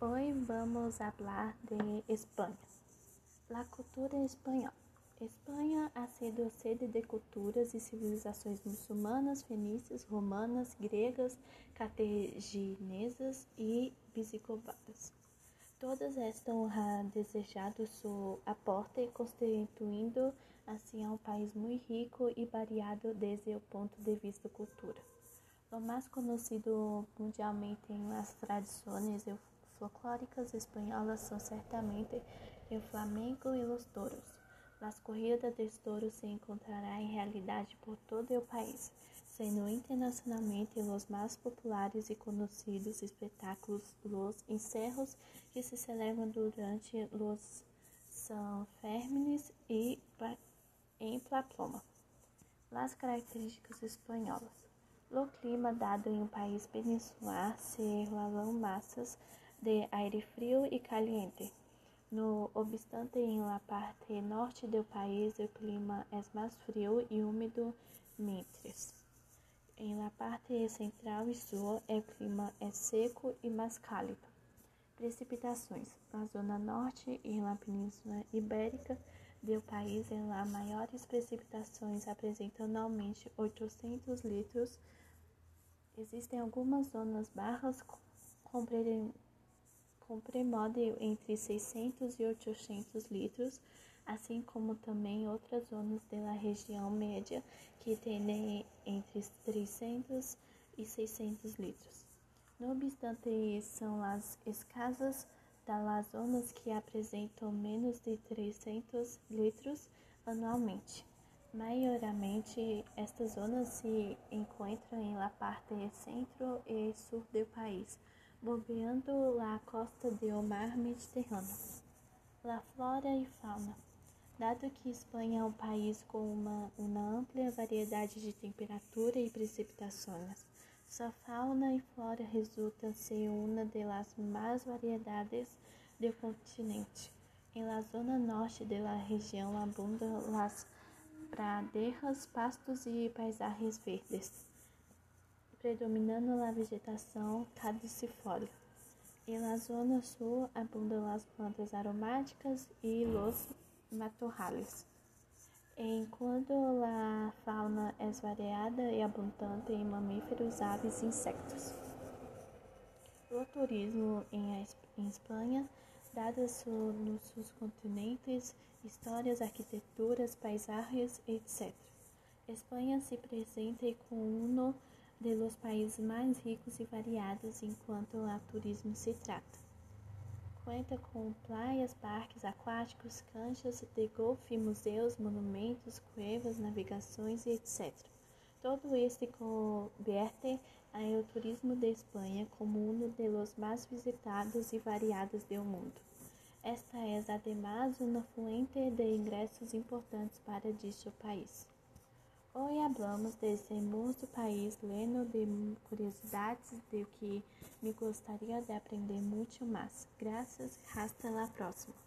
Hoy vamos hablar de España. La cultura espanhola. Espanha ha sido sede de culturas e civilizações muçulmanas, fenícias, romanas, gregas, cartaginesas e visigodas. Todas estas han desejado su aporte, constituindo assim um país muito rico e variado desde o ponto de vista cultura. O mais conhecido mundialmente em las tradições folclóricas espanholas são certamente o flamenco e os touros. As corridas de touros se encontrará em realidade por todo o país, sendo internacionalmente os mais populares e conhecidos espetáculos os encerros que se celebram durante os São Fermines e em Pamplona. As características espanholas. O clima dado em um país peninsular se regulam massas de aire frio e caliente. No obstante, em la parte norte do país, o clima é mais frio e úmido, mientras em la parte central e sul, o clima é seco e mais cálido. Precipitações. Na zona norte e na península ibérica do país, as maiores precipitações apresentam anualmente 800 litros. Existem algumas zonas barras com com premódio entre 600 e 800 litros, assim como também outras zonas da região média que têm entre 300 e 600 litros. No obstante, são as escasas das zonas que apresentam menos de 300 litros anualmente. Maiormente, estas zonas se encontram em la parte centro e sul do país, bombeando a costa do mar Mediterrâneo. La flora e fauna. Dado que Espanha é um país com uma, uma ampla variedade de temperatura e precipitações, sua fauna e flora resultam ser uma das mais variedades do continente. Em la zona norte da região abundam as praderas, pastos e paisagens verdes predominando a vegetação caducifólia. E na zona sul abundam as plantas aromáticas e os matorrales. Enquanto a fauna é variada e abundante em mamíferos, aves e insectos. O turismo em, em Espanha, dados nos seus continentes, histórias, arquiteturas, paisagens, etc. Espanha se presenta com um de los países mais ricos e variados enquanto a turismo se trata. Conta com praias, parques aquáticos, canchas de golfe, museus, monumentos, cuevas, navegações e etc. Todo este converte ao turismo de Espanha como um dos mais visitados e variados do mundo. Esta é, además, uma fonte de ingressos importantes para este país. Hoy hablamos de ese hermoso país lleno de curiosidades de que me gostaria de aprender muito mais. Graças, hasta la próxima.